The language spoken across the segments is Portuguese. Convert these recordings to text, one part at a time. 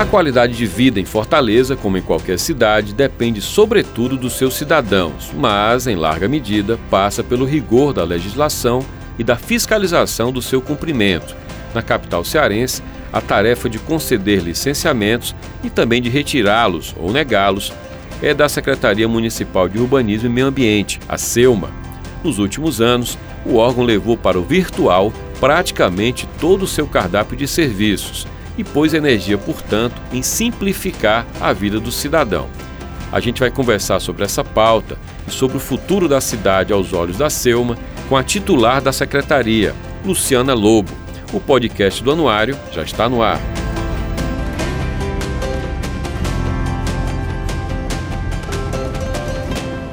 A qualidade de vida em Fortaleza, como em qualquer cidade, depende sobretudo dos seus cidadãos, mas, em larga medida, passa pelo rigor da legislação e da fiscalização do seu cumprimento. Na capital cearense, a tarefa de conceder licenciamentos e também de retirá-los ou negá-los é da Secretaria Municipal de Urbanismo e Meio Ambiente, a SEUMA. Nos últimos anos, o órgão levou para o virtual praticamente todo o seu cardápio de serviços e pôs energia, portanto, em simplificar a vida do cidadão. A gente vai conversar sobre essa pauta e sobre o futuro da cidade aos olhos da Selma com a titular da secretaria, Luciana Lobo. O podcast do Anuário já está no ar.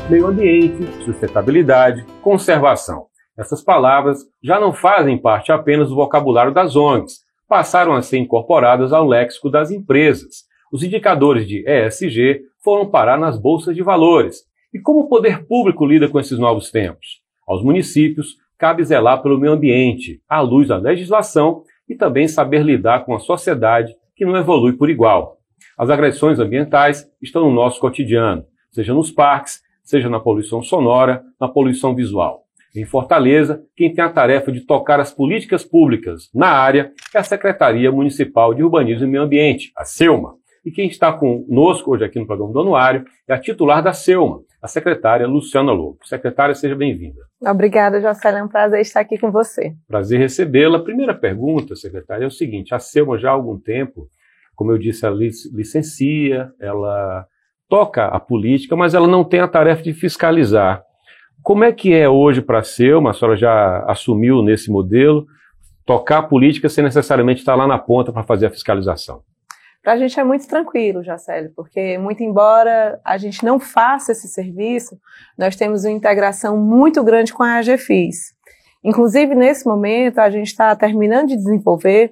Meio ambiente, sustentabilidade, conservação. Essas palavras já não fazem parte apenas do vocabulário das ONGs, passaram a ser incorporadas ao léxico das empresas. Os indicadores de ESG foram parar nas bolsas de valores. E como o poder público lida com esses novos tempos? Aos municípios cabe zelar pelo meio ambiente, à luz da legislação e também saber lidar com a sociedade que não evolui por igual. As agressões ambientais estão no nosso cotidiano, seja nos parques, seja na poluição sonora, na poluição visual. Em Fortaleza, quem tem a tarefa de tocar as políticas públicas na área é a Secretaria Municipal de Urbanismo e Meio Ambiente, a SEUMA. E quem está conosco hoje aqui no programa do Anuário é a titular da SEUMA, a secretária Luciana Lobo. Secretária, seja bem-vinda. Obrigada, Jocely. É um prazer estar aqui com você. Prazer recebê-la. Primeira pergunta, secretária, é o seguinte: a SEUMA já há algum tempo, como eu disse, ela licencia, ela toca a política, mas ela não tem a tarefa de fiscalizar. Como é que é hoje para Selma, a senhora já assumiu nesse modelo, tocar política sem necessariamente estar lá na ponta para fazer a fiscalização? Para a gente é muito tranquilo, Jacélio, porque muito embora a gente não faça esse serviço, nós temos uma integração muito grande com a AGFIS. Inclusive, nesse momento, a gente está terminando de desenvolver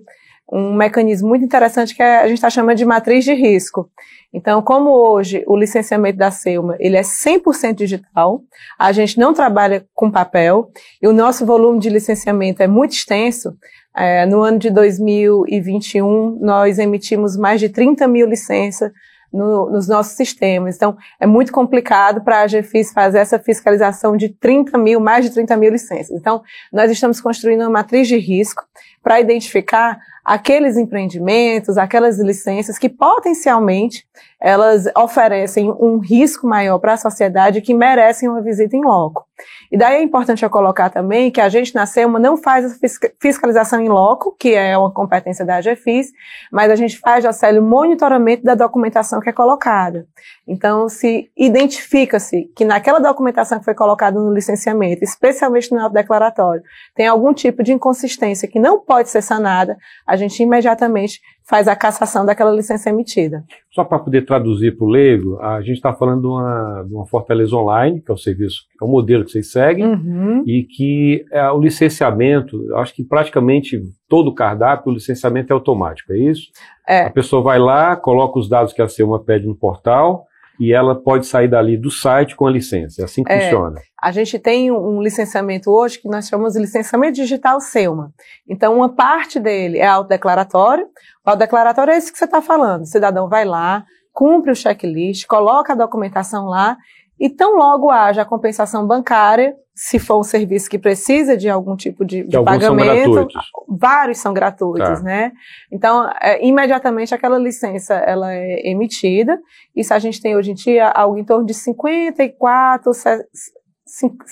um mecanismo muito interessante que a gente está chamando de matriz de risco. Então, como hoje o licenciamento da Selma ele é 100% digital, a gente não trabalha com papel e o nosso volume de licenciamento é muito extenso. É, no ano de 2021, nós emitimos mais de 30 mil licenças no, nos nossos sistemas. Então, é muito complicado para a GFIS fazer essa fiscalização de 30 mil, mais de 30 mil licenças. Então, nós estamos construindo uma matriz de risco para identificar aqueles empreendimentos, aquelas licenças que potencialmente elas oferecem um risco maior para a sociedade que merecem uma visita em loco. E daí é importante eu colocar também que a gente na SEMA não faz a fiscalização em loco, que é uma competência da AGFIS, mas a gente faz, Jacélio, o monitoramento da documentação que é colocada. Então, se identifica-se que naquela documentação que foi colocada no licenciamento, especialmente no declaratório, tem algum tipo de inconsistência que não pode ser sanada, a gente imediatamente faz a cassação daquela licença emitida. Só para poder traduzir para o leigo, a gente está falando de uma, de uma Fortaleza Online, que é o serviço, que é o modelo que vocês seguem, uhum. e que é, o licenciamento, acho que praticamente todo o cardápio, o licenciamento é automático, é isso? É. A pessoa vai lá, coloca os dados que a SEUMA pede no portal, e ela pode sair dali do site com a licença. É assim que é, funciona. A gente tem um licenciamento hoje que nós chamamos de licenciamento digital SEUMA. Então, uma parte dele é autodeclaratório. O autodeclaratório é esse que você está falando. O cidadão vai lá, cumpre o checklist, coloca a documentação lá e tão logo haja a compensação bancária, se for um serviço que precisa de algum tipo de, de pagamento, são vários são gratuitos, tá. né? Então, é, imediatamente aquela licença ela é emitida. Isso a gente tem hoje em dia algo em torno de 54,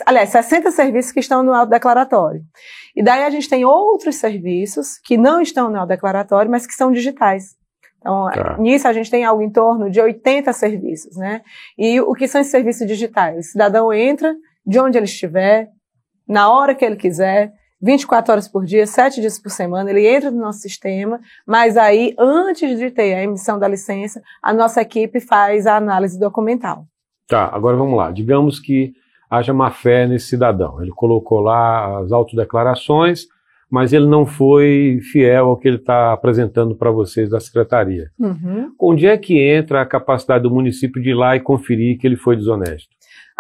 aliás, 60 serviços que estão no declaratório. E daí a gente tem outros serviços que não estão no declaratório, mas que são digitais. Então, tá. nisso a gente tem algo em torno de 80 serviços, né? E o que são esses serviços digitais? O cidadão entra de onde ele estiver, na hora que ele quiser, 24 horas por dia, 7 dias por semana, ele entra no nosso sistema, mas aí, antes de ter a emissão da licença, a nossa equipe faz a análise documental. Tá, agora vamos lá. Digamos que haja má fé nesse cidadão. Ele colocou lá as autodeclarações, mas ele não foi fiel ao que ele está apresentando para vocês da secretaria. Uhum. Onde é que entra a capacidade do município de ir lá e conferir que ele foi desonesto?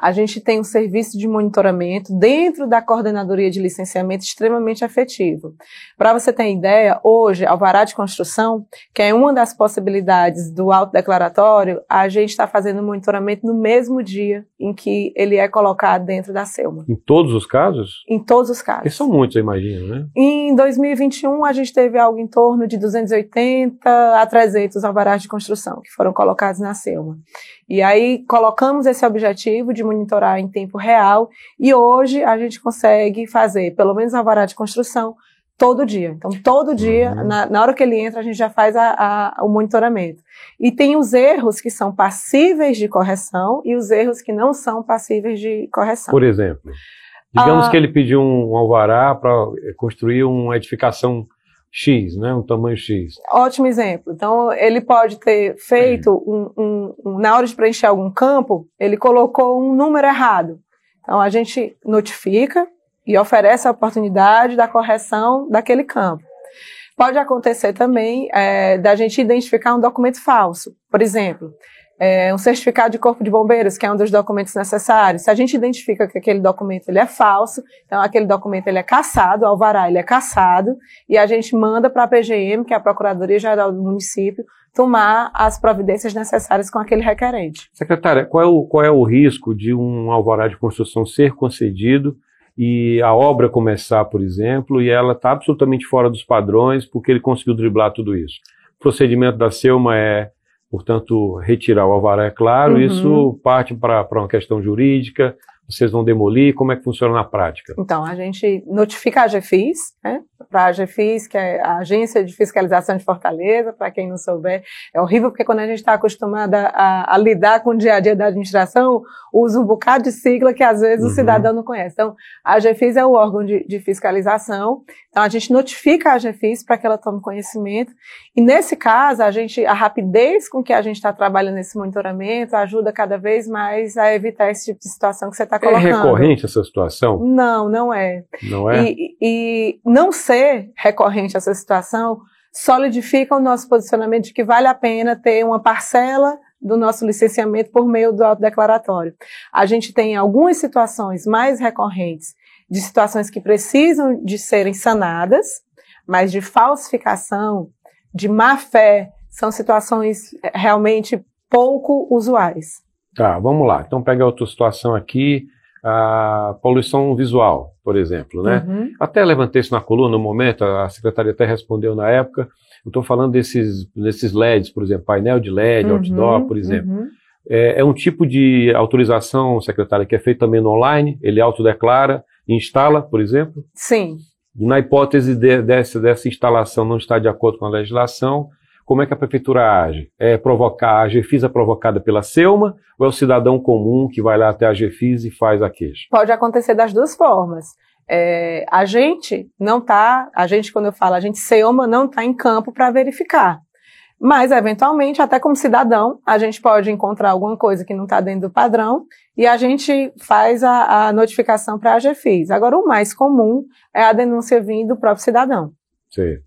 A gente tem um serviço de monitoramento dentro da coordenadoria de licenciamento extremamente efetivo. Para você ter ideia, hoje, alvará de construção, que é uma das possibilidades do autodeclaratório, a gente está fazendo monitoramento no mesmo dia em que ele é colocado dentro da SELMA. Em todos os casos? Em todos os casos. E são muitos, eu imagino, né? Em 2021, a gente teve algo em torno de 280 a 300 alvarás de construção que foram colocados na SELMA. E aí colocamos esse objetivo de monitorar em tempo real e hoje a gente consegue fazer pelo menos alvará de construção todo dia. Então, todo dia, uhum. na, na, hora que ele entra, a gente já faz a, a, o monitoramento. E tem os erros que são passíveis de correção e os erros que não são passíveis de correção. Por exemplo, digamos ah, que ele pediu um alvará para construir uma edificação X, né? Um tamanho X. Ótimo exemplo. Então, ele pode ter feito um, um, um, na hora de preencher algum campo, ele colocou um número errado. Então, a gente notifica e oferece a oportunidade da correção daquele campo. Pode acontecer também é, da gente identificar um documento falso. Por exemplo, é, um certificado de corpo de bombeiros, que é um dos documentos necessários. Se a gente identifica que aquele documento ele é falso, então aquele documento ele é caçado, o alvará ele é caçado, e a gente manda para a PGM, que é a Procuradoria Geral do Município, tomar as providências necessárias com aquele requerente. Secretária, qual é o, qual é o risco de um alvará de construção ser concedido e a obra começar, por exemplo, e ela está absolutamente fora dos padrões porque ele conseguiu driblar tudo isso? O procedimento da SEUMA é portanto, retirar o alvará, é claro, uhum. isso parte para uma questão jurídica, vocês vão demolir, como é que funciona na prática? Então, a gente notifica a AGFIS, né, para a AGFIS, que é a Agência de Fiscalização de Fortaleza, para quem não souber, é horrível porque quando a gente está acostumada a, a, lidar com o dia a dia da administração, usa um bocado de sigla que às vezes uhum. o cidadão não conhece. Então, a AGFIS é o órgão de, de fiscalização, então a gente notifica a AGFIS para que ela tome conhecimento, e nesse caso, a gente, a rapidez com que a gente está trabalhando nesse monitoramento ajuda cada vez mais a evitar esse tipo de situação que você está colocando. É recorrente essa situação? Não, não é. Não é? E, e não ser recorrente essa situação solidifica o nosso posicionamento de que vale a pena ter uma parcela do nosso licenciamento por meio do autodeclaratório. A gente tem algumas situações mais recorrentes de situações que precisam de serem sanadas, mas de falsificação, de má fé, são situações realmente pouco usuais. Tá, vamos lá. Então pega outra situação aqui, a poluição visual, por exemplo, né? Uhum. Até levantei isso na coluna no momento, a secretaria até respondeu na época. Eu estou falando desses, desses LEDs, por exemplo, painel de LED, uhum, outdoor, por exemplo. Uhum. É, é, um tipo de autorização, secretária, que é feito também no online, ele autodeclara e instala, por exemplo? Sim. Na hipótese de, dessa, dessa instalação não estar de acordo com a legislação, como é que a prefeitura age? É provocar, a GFIS é provocada pela SEUMA ou é o cidadão comum que vai lá até a GFIS e faz a queixa? Pode acontecer das duas formas. É, a gente não está, a gente, quando eu falo a gente, SEUMA não está em campo para verificar. Mas, eventualmente, até como cidadão, a gente pode encontrar alguma coisa que não está dentro do padrão e a gente faz a, a notificação para a GFIS. Agora, o mais comum é a denúncia vindo do próprio cidadão. Sim.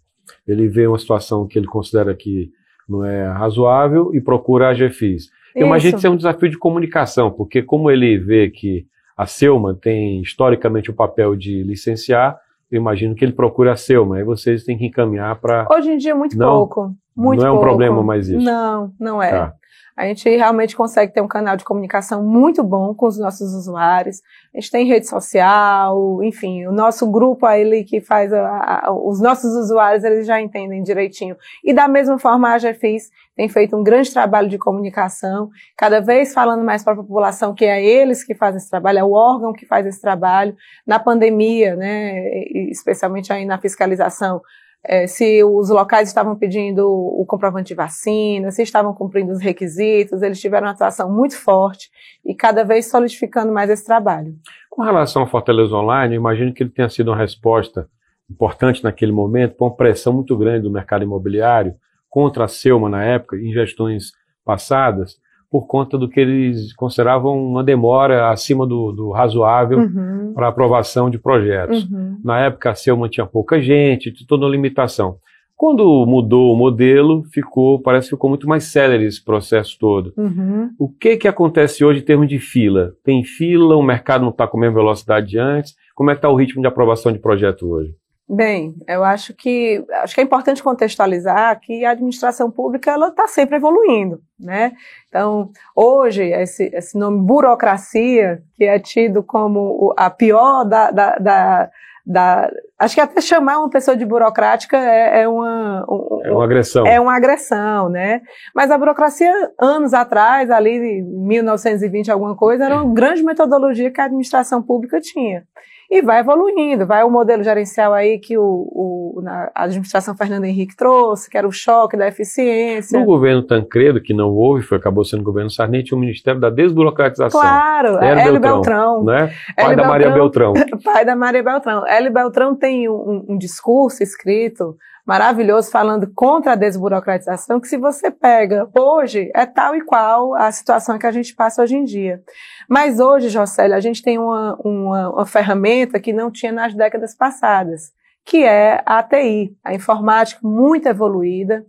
Ele vê uma situação que ele considera que não é razoável e procura a GFIS. Eu imagino que isso é um desafio de comunicação, porque como ele vê que a Selma tem historicamente o papel de licenciar, eu imagino que ele procura a Selma, aí vocês têm que encaminhar para... Hoje em dia muito não, pouco. Muito não é um pouco. problema mais isso? Não, não é. Tá. A gente realmente consegue ter um canal de comunicação muito bom com os nossos usuários. A gente tem rede social, enfim, o nosso grupo aí que faz a, a, os nossos usuários, eles já entendem direitinho. E da mesma forma a GFIS tem feito um grande trabalho de comunicação, cada vez falando mais para a população que é eles que fazem esse trabalho, é o órgão que faz esse trabalho. Na pandemia, né, especialmente aí na fiscalização, é, se os locais estavam pedindo o comprovante de vacina, se estavam cumprindo os requisitos, eles tiveram uma atuação muito forte e cada vez solidificando mais esse trabalho. Com relação ao Fortaleza Online, imagino que ele tenha sido uma resposta importante naquele momento para uma pressão muito grande do mercado imobiliário contra a Selma na época, em gestões passadas, por conta do que eles consideravam uma demora acima do, do razoável uhum. para aprovação de projetos. Uhum. Na época a Selma tinha pouca gente, toda uma limitação. Quando mudou o modelo, ficou, parece que ficou muito mais célere esse processo todo. Uhum. O que que acontece hoje em termos de fila? Tem fila, o mercado não está com a mesma velocidade de antes? Como é que está o ritmo de aprovação de projeto hoje? Bem, eu acho que acho que é importante contextualizar que a administração pública ela está sempre evoluindo, né? Então, hoje esse, esse nome burocracia que é tido como a pior da, da, da da, acho que até chamar uma pessoa de burocrática é, é uma um, é uma agressão. é uma agressão né? Mas a burocracia anos atrás ali 1920 alguma coisa era uma grande metodologia que a administração pública tinha e vai evoluindo. Vai o modelo gerencial aí que o, o a administração Fernando Henrique trouxe, que era o choque da eficiência. No governo Tancredo, que não houve, foi, acabou sendo o governo Sarney, tinha o Ministério da Desburocratização. Claro, Hélio Beltrão, Beltrão. Né? Pai da Maria Beltrão. Pai da Maria Beltrão. Hélio Beltrão tem um, um discurso escrito maravilhoso falando contra a desburocratização, que se você pega hoje, é tal e qual a situação que a gente passa hoje em dia. Mas hoje, Jocélio, a gente tem uma, uma, uma ferramenta que não tinha nas décadas passadas, que é a ATI, a informática muito evoluída.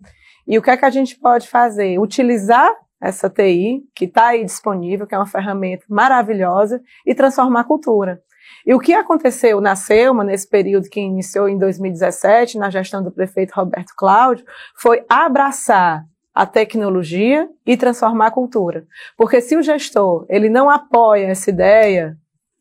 E o que é que a gente pode fazer? Utilizar essa TI, que está aí disponível, que é uma ferramenta maravilhosa, e transformar a cultura. E o que aconteceu na Selma, nesse período que iniciou em 2017, na gestão do prefeito Roberto Cláudio, foi abraçar a tecnologia e transformar a cultura. Porque se o gestor ele não apoia essa ideia,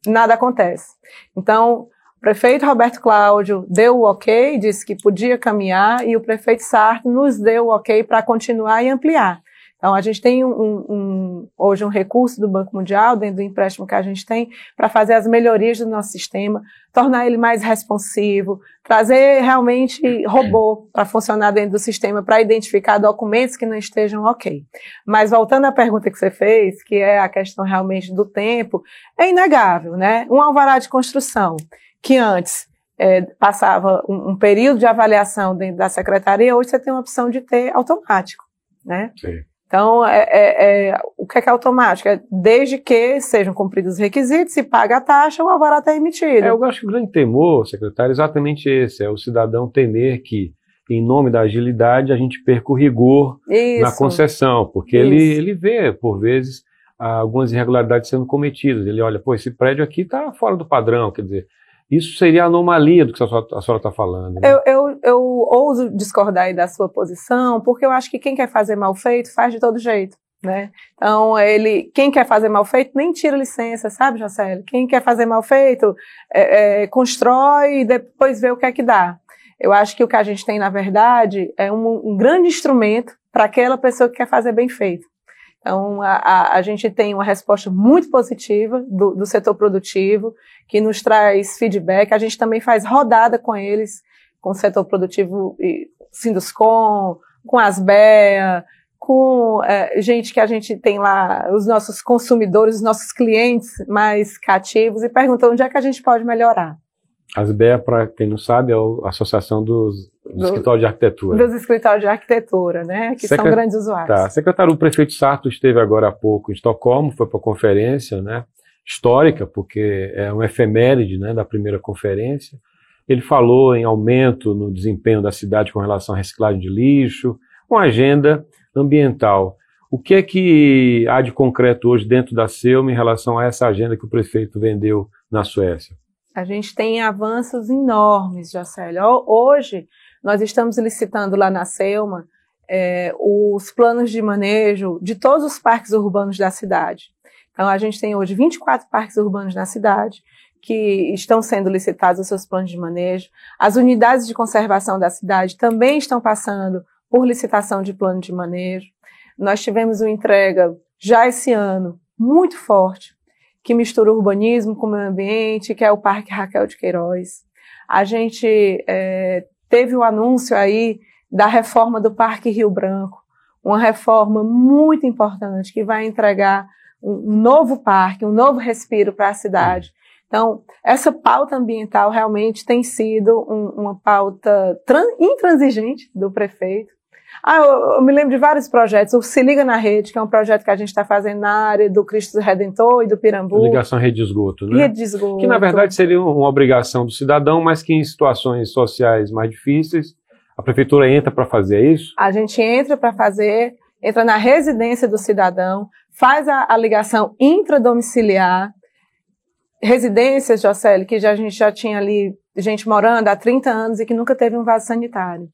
nada acontece. Então, o prefeito Roberto Cláudio deu o ok, disse que podia caminhar, e o prefeito Sarto nos deu o ok para continuar e ampliar. Então, a gente tem um, um, hoje um recurso do Banco Mundial, dentro do empréstimo que a gente tem, para fazer as melhorias do nosso sistema, tornar ele mais responsivo, trazer realmente robô para funcionar dentro do sistema, para identificar documentos que não estejam ok. Mas voltando à pergunta que você fez, que é a questão realmente do tempo, é inegável, né? Um alvará de construção, que antes é, passava um, um período de avaliação dentro da secretaria, hoje você tem a opção de ter automático, né? Sim. Então, é, é, é, o que é, que é automático? É desde que sejam cumpridos os requisitos, se paga a taxa, o alvará está emitido. É, eu acho que o grande temor, secretário, é exatamente esse, é o cidadão temer que, em nome da agilidade, a gente perca o rigor Isso. na concessão, porque ele, ele vê, por vezes, algumas irregularidades sendo cometidas. Ele olha, pô, esse prédio aqui está fora do padrão, quer dizer, isso seria a anomalia do que a senhora está falando. Né? Eu, eu, eu ouso discordar da sua posição, porque eu acho que quem quer fazer mal feito faz de todo jeito. Né? Então, ele, quem quer fazer mal feito nem tira licença, sabe, Jocely? Quem quer fazer mal feito é, é, constrói e depois vê o que é que dá. Eu acho que o que a gente tem, na verdade, é um, um grande instrumento para aquela pessoa que quer fazer bem feito. Então, a, a, a, gente tem uma resposta muito positiva do, do, setor produtivo, que nos traz feedback. A gente também faz rodada com eles, com o setor produtivo, Sinduscom, com as BEA, com é, gente que a gente tem lá, os nossos consumidores, os nossos clientes mais cativos, e perguntam onde é que a gente pode melhorar. As BEA, para quem não sabe, é a Associação dos do, Escritórios de Arquitetura. Dos Escritórios de Arquitetura, né? Que Secret... são grandes usuários. Tá. Secretário, o prefeito Sarto esteve agora há pouco em Estocolmo, foi para a conferência, né? Histórica, porque é um efeméride, né? Da primeira conferência. Ele falou em aumento no desempenho da cidade com relação à reciclagem de lixo, uma agenda ambiental. O que é que há de concreto hoje dentro da SEUM em relação a essa agenda que o prefeito vendeu na Suécia? A gente tem avanços enormes, Jacélio. Hoje, nós estamos licitando lá na Selma é, os planos de manejo de todos os parques urbanos da cidade. Então, a gente tem hoje 24 parques urbanos na cidade que estão sendo licitados os seus planos de manejo. As unidades de conservação da cidade também estão passando por licitação de plano de manejo. Nós tivemos uma entrega já esse ano muito forte que mistura urbanismo com o meio ambiente, que é o Parque Raquel de Queiroz. A gente é, teve o anúncio aí da reforma do Parque Rio Branco, uma reforma muito importante que vai entregar um novo parque, um novo respiro para a cidade. Então, essa pauta ambiental realmente tem sido um, uma pauta intransigente do prefeito. Ah, eu, eu, me lembro de vários projetos. O Se Liga na Rede, que é um projeto que a gente está fazendo na área do Cristo Redentor e do Pirambu. Ligação rede de esgoto, né? Rede de esgoto. Que na verdade seria uma obrigação do cidadão, mas que em situações sociais mais difíceis, a prefeitura entra para fazer isso? A gente entra para fazer, entra na residência do cidadão, faz a, a ligação intradomiciliar. Residências, Jocely, que já, a gente já tinha ali gente morando há 30 anos e que nunca teve um vaso sanitário.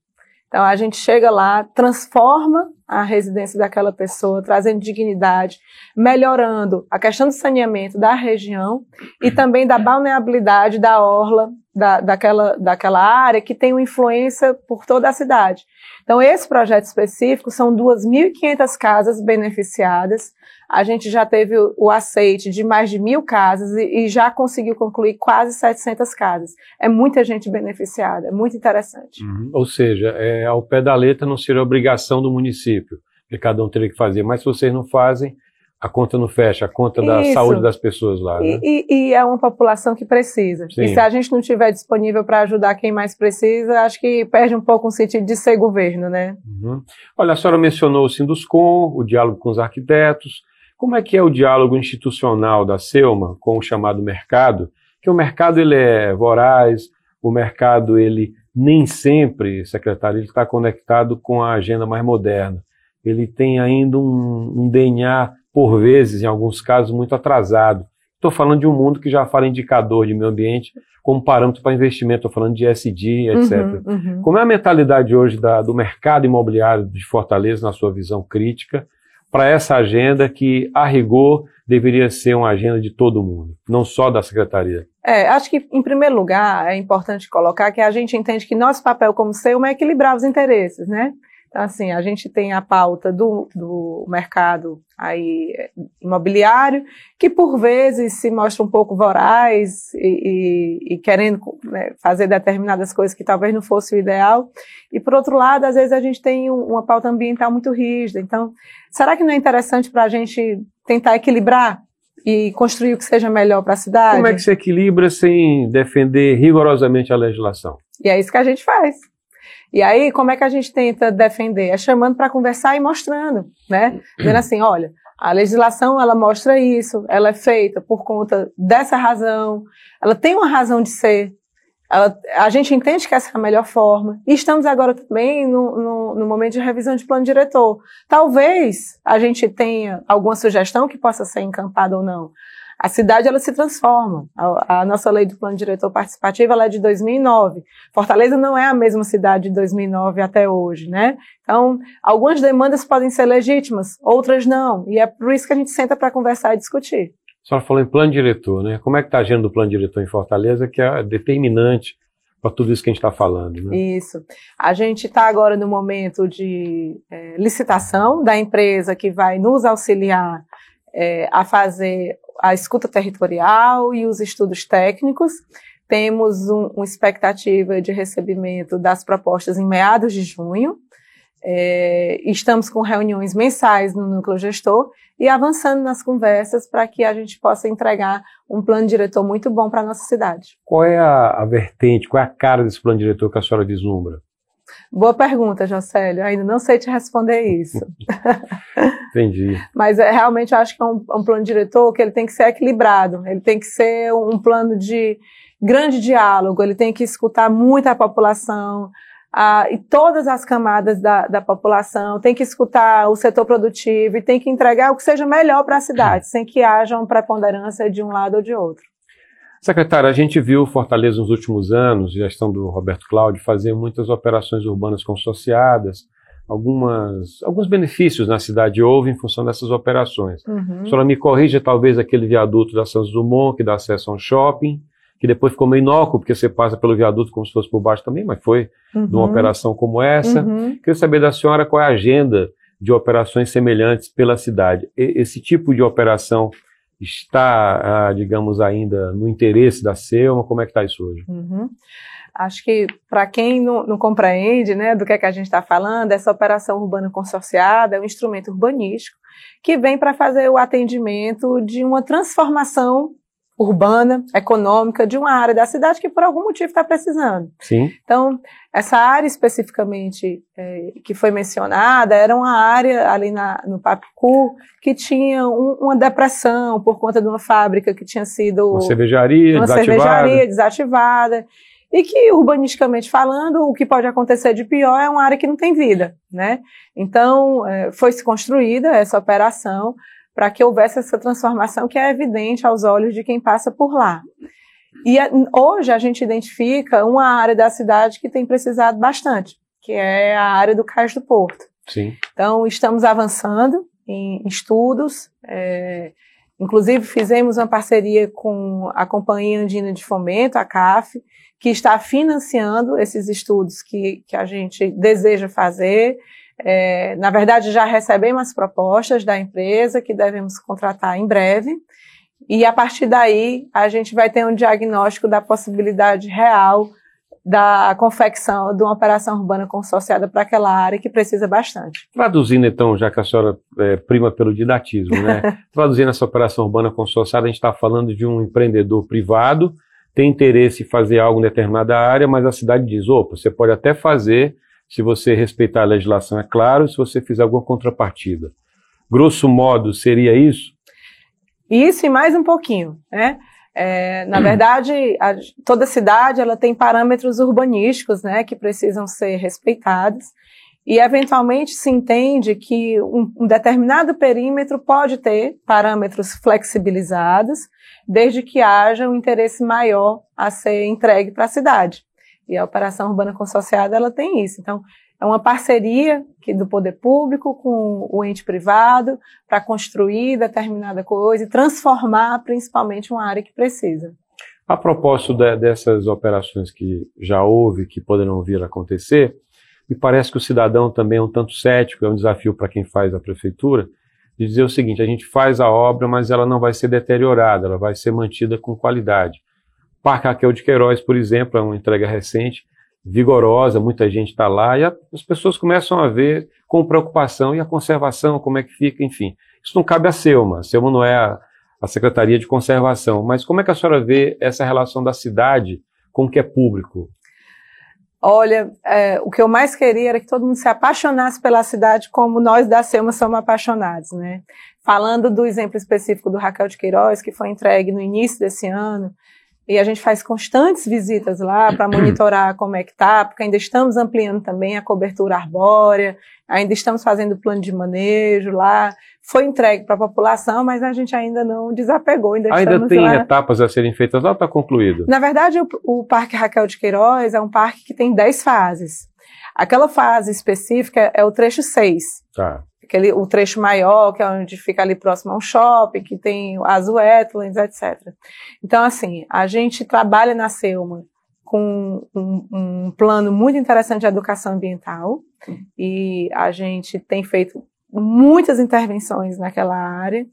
Então a gente chega lá, transforma a residência daquela pessoa, trazendo dignidade, melhorando a questão do saneamento da região e também da balneabilidade da orla da, daquela, daquela área que tem uma influência por toda a cidade. Então, esse projeto específico são 2.500 casas beneficiadas. A gente já teve o, aceite de mais de mil casas e, e, já conseguiu concluir quase 700 casas. É muita gente beneficiada, é muito interessante. Uhum. Ou seja, é, ao pé da letra não seria obrigação do município, que cada um teria que fazer. Mas se vocês não fazem, a conta não fecha, a conta da Isso. saúde das pessoas lá. Né? E, e, e, é uma população que precisa. Sim. E se a gente não estiver disponível para ajudar quem mais precisa, acho que perde um pouco o sentido de ser governo, né? Uhum. Olha, a senhora mencionou o Sinduscom, o diálogo com os arquitetos. Como é que é o diálogo institucional da Selma com o chamado mercado? Que o mercado ele é voraz, o mercado ele nem sempre, secretário, ele está conectado com a agenda mais moderna. Ele tem ainda um, um DNA por vezes, em alguns casos, muito atrasado. Estou falando de um mundo que já fala indicador de meio ambiente como parâmetro para investimento, estou falando de SD, etc. Uhum, uhum. Como é a mentalidade hoje da, do mercado imobiliário de Fortaleza, na sua visão crítica, para essa agenda que, a rigor, deveria ser uma agenda de todo mundo, não só da Secretaria? É, acho que, em primeiro lugar, é importante colocar que a gente entende que nosso papel como SEUM é equilibrar os interesses, né? Então, assim, a gente tem a pauta do, do mercado aí imobiliário, que por vezes se mostra um pouco voraz e, e, e querendo né, fazer determinadas coisas que talvez não fosse o ideal. E por outro lado, às vezes a gente tem um, uma pauta ambiental muito rígida. Então, será que não é interessante para a gente tentar equilibrar e construir o que seja melhor para a cidade? Como é que se equilibra sem defender rigorosamente a legislação? E é isso que a gente faz. E aí, como é que a gente tenta defender? É chamando para conversar e mostrando, né? Dizendo assim, olha, a legislação ela mostra isso, ela é feita por conta dessa razão, ela tem uma razão de ser, ela, a gente entende que essa é a melhor forma. E estamos agora também no, no, no, momento de revisão de plano diretor. Talvez a gente tenha alguma sugestão que possa ser encampada ou não a cidade ela se transforma. A, a, nossa lei do plano diretor participativo ela é de 2009. Fortaleza não é a mesma cidade de 2009 até hoje, né? Então, algumas demandas podem ser legítimas, outras não. E é por isso que a gente senta para conversar e discutir. A senhora falou em plano diretor, né? Como é que está a agenda do plano diretor em Fortaleza, que é determinante para tudo isso que a gente está falando. Né? Isso. A gente está agora no momento de é, licitação da empresa que vai nos auxiliar é, a fazer a escuta territorial e os estudos técnicos. Temos um, uma expectativa de recebimento das propostas em meados de junho. É, estamos com reuniões mensais no núcleo gestor e avançando nas conversas para que a gente possa entregar um plano diretor muito bom para a nossa cidade. Qual é a, a, vertente, qual é a cara desse plano diretor que a senhora vislumbra? Boa pergunta, Jocélio. Ainda não sei te responder isso. Entendi. Mas é, realmente eu acho que é um, um, plano diretor que ele tem que ser equilibrado. Ele tem que ser um plano de grande diálogo. Ele tem que escutar muito a população e todas as camadas da, da população. Tem que escutar o setor produtivo e tem que entregar o que seja melhor para a cidade, sem que haja uma preponderância de um lado ou de outro. Secretário, a gente viu Fortaleza nos últimos anos, gestão do Roberto Cláudio, fazer muitas operações urbanas consociadas, algumas, alguns benefícios na cidade houve em função dessas operações. Uhum. A senhora me corrija, talvez aquele viaduto da Santos Dumont, que dá acesso a um shopping, que depois ficou meio inócuo, porque você passa pelo viaduto como se fosse por baixo também, mas foi uhum. numa operação como essa. Uhum. Queria saber da senhora qual é a agenda de operações semelhantes pela cidade. E, esse tipo de operação está, ah, digamos, ainda no interesse da SEUMA? Como é que está isso hoje? Uhum. Acho que para quem não, não, compreende né, do que, é que a gente está falando, essa operação urbana consorciada é um instrumento urbanístico que vem para fazer o atendimento de uma transformação urbana, econômica, de uma área da cidade que por algum motivo está precisando. Sim. Então, essa área especificamente é, que foi mencionada era uma área ali na, no Papicu que tinha um, uma depressão por conta de uma fábrica que tinha sido... Uma cervejaria uma desativada. cervejaria desativada. E que, urbanisticamente falando, o que pode acontecer de pior é uma área que não tem vida, né? Então, é, foi-se construída essa operação para que houvesse essa transformação que é evidente aos olhos de quem passa por lá. E hoje a gente identifica uma área da cidade que tem precisado bastante, que é a área do Cais do Porto. Sim. Então, estamos avançando em estudos, é, inclusive fizemos uma parceria com a Companhia Andina de Fomento, a CAF, que está financiando esses estudos que, que a gente deseja fazer. É, na verdade, já recebemos propostas da empresa que devemos contratar em breve. E a partir daí, a gente vai ter um diagnóstico da possibilidade real da confecção de uma operação urbana consorciada para aquela área que precisa bastante. Traduzindo, então, já que a senhora é, prima pelo didatismo, né? Traduzindo essa operação urbana consorciada, a gente está falando de um empreendedor privado tem interesse em fazer algo em determinada área, mas a cidade diz: opa, você pode até fazer se você respeitar a legislação, é claro, se você fizer alguma contrapartida. Grosso modo, seria isso? Isso e mais um pouquinho, né? É, na verdade, a, toda cidade ela tem parâmetros urbanísticos, né, que precisam ser respeitados. E eventualmente se entende que um, um determinado perímetro pode ter parâmetros flexibilizados desde que haja um interesse maior a ser entregue para a cidade. E a operação urbana consorciada ela tem isso. Então, é uma parceria que, do poder público com o ente privado para construir determinada coisa e transformar principalmente uma área que precisa. A propósito de, dessas operações que já houve, que poderão vir a acontecer, me parece que o cidadão também é um tanto cético, é um desafio para quem faz a prefeitura, de dizer o seguinte: a gente faz a obra, mas ela não vai ser deteriorada, ela vai ser mantida com qualidade. Parque Raquel de Queiroz, por exemplo, é uma entrega recente, vigorosa, muita gente está lá, e a, as pessoas começam a ver com preocupação, e a conservação, como é que fica, enfim. Isso não cabe a Selma, a Selma não é a, a Secretaria de Conservação, mas como é que a senhora vê essa relação da cidade com o que é público? Olha, é, o que eu mais queria era que todo mundo se apaixonasse pela cidade como nós da Selma somos apaixonados, né? Falando do exemplo específico do Raquel de Queiroz, que foi entregue no início desse ano, e a gente faz constantes visitas lá para monitorar como é que tá, porque ainda estamos ampliando também a cobertura arbórea, ainda estamos fazendo plano de manejo lá. Foi entregue para a população, mas a gente ainda não desapegou. Ainda, ainda tem lá. etapas a serem feitas lá ou está concluído? Na verdade, o, o Parque Raquel de Queiroz é um parque que tem 10 fases. Aquela fase específica é o trecho 6. Tá aquele, o trecho maior, que é onde fica ali próximo ao shopping, que tem as wetlands, etc. Então, assim, a gente trabalha na Selma com um, um plano muito interessante de educação ambiental e a gente tem feito muitas intervenções naquela área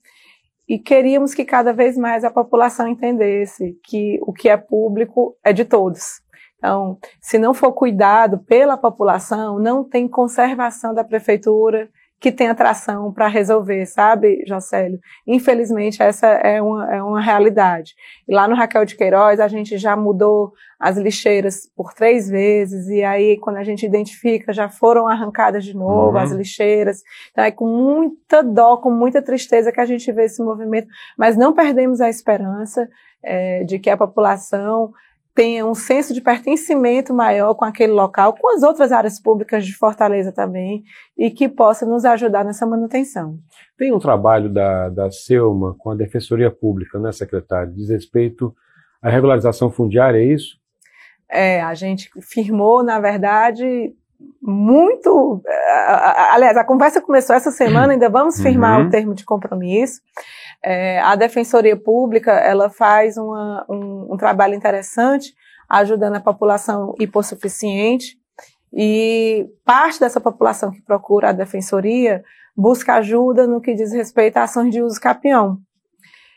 e queríamos que cada vez mais a população entendesse que o que é público é de todos. Então, se não for cuidado pela população, não tem conservação da prefeitura, que tem atração para resolver, sabe, Jocélio? Infelizmente, essa é uma, é uma realidade. E lá no Raquel de Queiroz, a gente já mudou as lixeiras por três vezes, e aí, quando a gente identifica, já foram arrancadas de novo uhum. as lixeiras. Então, é com muita dó, com muita tristeza que a gente vê esse movimento, mas não perdemos a esperança é, de que a população tenha um senso de pertencimento maior com aquele local, com as outras áreas públicas de Fortaleza também, e que possa nos ajudar nessa manutenção. Tem um trabalho da, da SEUMA com a Defensoria Pública, né, secretário, diz respeito à regularização fundiária, é isso? É, a gente firmou, na verdade, muito. Aliás, a conversa começou essa semana, ainda vamos firmar uhum. o termo de compromisso. É, a Defensoria Pública ela faz uma, um, um, trabalho interessante ajudando a população hipossuficiente e parte dessa população que procura a Defensoria busca ajuda no que diz respeito a ações de uso capião.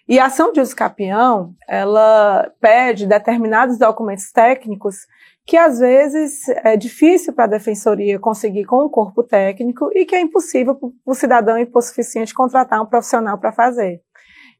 E a ação de uso capião, ela pede determinados documentos técnicos que às vezes é difícil para a defensoria conseguir com o corpo técnico e que é impossível para o cidadão hipossuficiente contratar um profissional para fazer.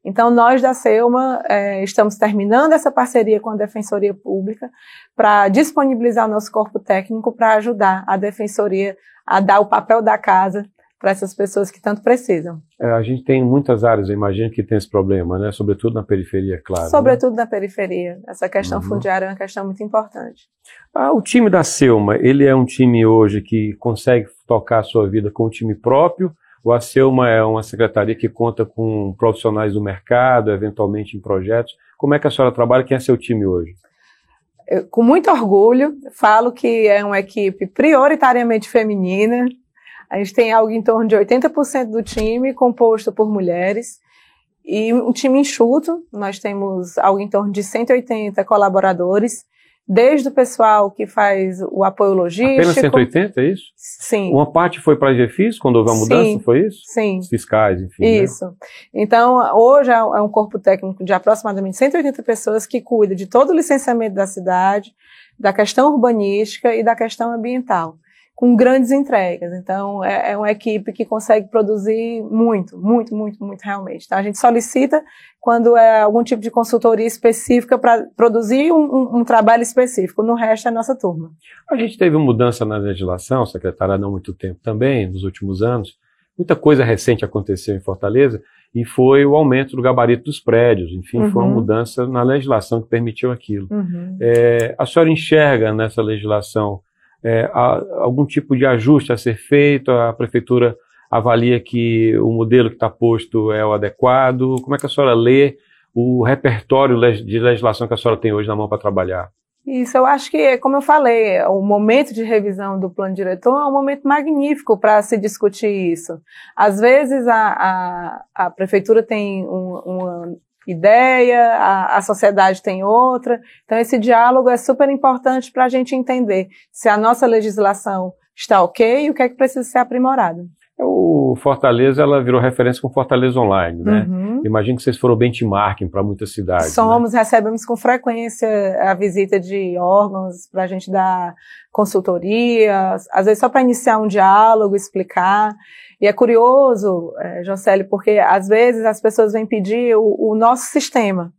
Então, nós da Selma é, estamos terminando essa parceria com a Defensoria Pública para disponibilizar o nosso corpo técnico para ajudar a Defensoria a dar o papel da casa para essas pessoas que tanto precisam. É, a gente tem muitas áreas, eu imagino, que tem esse problema, né? Sobretudo na periferia, claro. Né? Sobretudo né? na periferia. Essa questão uhum. fundiária é uma questão muito importante. Ah, o time da Selma, ele é um time hoje que consegue tocar a sua vida com um time próprio? Ou a Selma é uma secretaria que conta com profissionais do mercado, eventualmente em projetos? Como é que a senhora trabalha? Quem é seu time hoje? Eu, com muito orgulho, falo que é uma equipe prioritariamente feminina, a gente tem algo em torno de 80% do time composto por mulheres e um time enxuto. Nós temos algo em torno de 180 colaboradores, desde o pessoal que faz o apoio logístico. Apenas 180, é isso? Sim. Uma parte foi para a GFIS, quando houve a mudança, Sim. foi isso? Sim. Os fiscais, enfim. Né? Isso. Né? Então, hoje é, é um corpo técnico de aproximadamente 180 pessoas que cuida de todo o licenciamento da cidade, da questão urbanística e da questão ambiental com grandes entregas. Então, é, é, uma equipe que consegue produzir muito, muito, muito, muito realmente. Então, a gente solicita quando é algum tipo de consultoria específica para produzir um, um, um, trabalho específico. No resto, é a nossa turma. A gente teve mudança na legislação, secretária, há não muito tempo também, nos últimos anos. Muita coisa recente aconteceu em Fortaleza e foi o aumento do gabarito dos prédios. Enfim, uhum. foi uma uhum. mudança na legislação que permitiu aquilo. Uhum. É, a senhora enxerga nessa legislação é, algum tipo de ajuste a ser feito, a prefeitura avalia que o modelo que está posto é o adequado. Como é que a senhora lê o repertório de legislação que a senhora tem hoje na mão para trabalhar? Isso, eu acho que, como eu falei, o momento de revisão do plano diretor é um momento magnífico para se discutir isso. Às vezes a, a, a prefeitura tem um, uma ideia, a, a sociedade tem outra. Então, esse diálogo é super importante para a gente entender se a nossa legislação está ok e o que é que precisa ser aprimorado. O Fortaleza, ela virou referência com Fortaleza Online, né? Uhum. Imagino que vocês foram benchmarking para muitas cidades. Né? Somos, né? recebemos com frequência a visita de órgãos para a gente dar consultoria, às vezes só para iniciar um diálogo, explicar. E é curioso, é, Jocely, porque às vezes as pessoas vêm pedir o, o nosso sistema.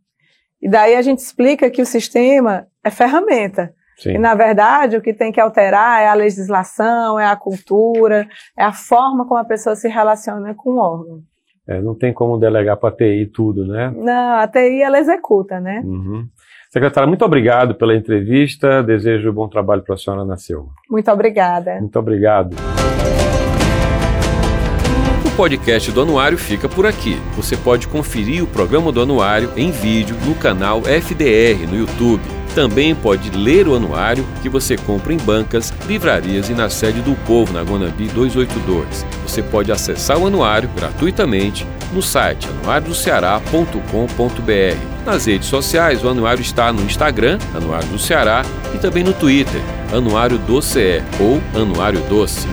E daí a gente explica que o sistema é ferramenta. Sim. E, na verdade, o que tem que alterar é a legislação, é a cultura, é a forma como a pessoa se relaciona com o órgão. É, não tem como delegar para a TI tudo, né? Não, a TI ela executa, né? Uhum. Secretária, muito obrigado pela entrevista. Desejo bom trabalho para a senhora na Silva. Muito obrigada. Muito obrigado podcast do Anuário fica por aqui. Você pode conferir o programa do Anuário em vídeo no canal FDR no YouTube. Também pode ler o anuário que você compra em bancas, livrarias e na sede do Povo, na Guanambi 282. Você pode acessar o anuário gratuitamente no site anuariodoceará.com.br. Nas redes sociais, o anuário está no Instagram, Anuário do Ceará, e também no Twitter, Anuário do CE ou Anuário Doce.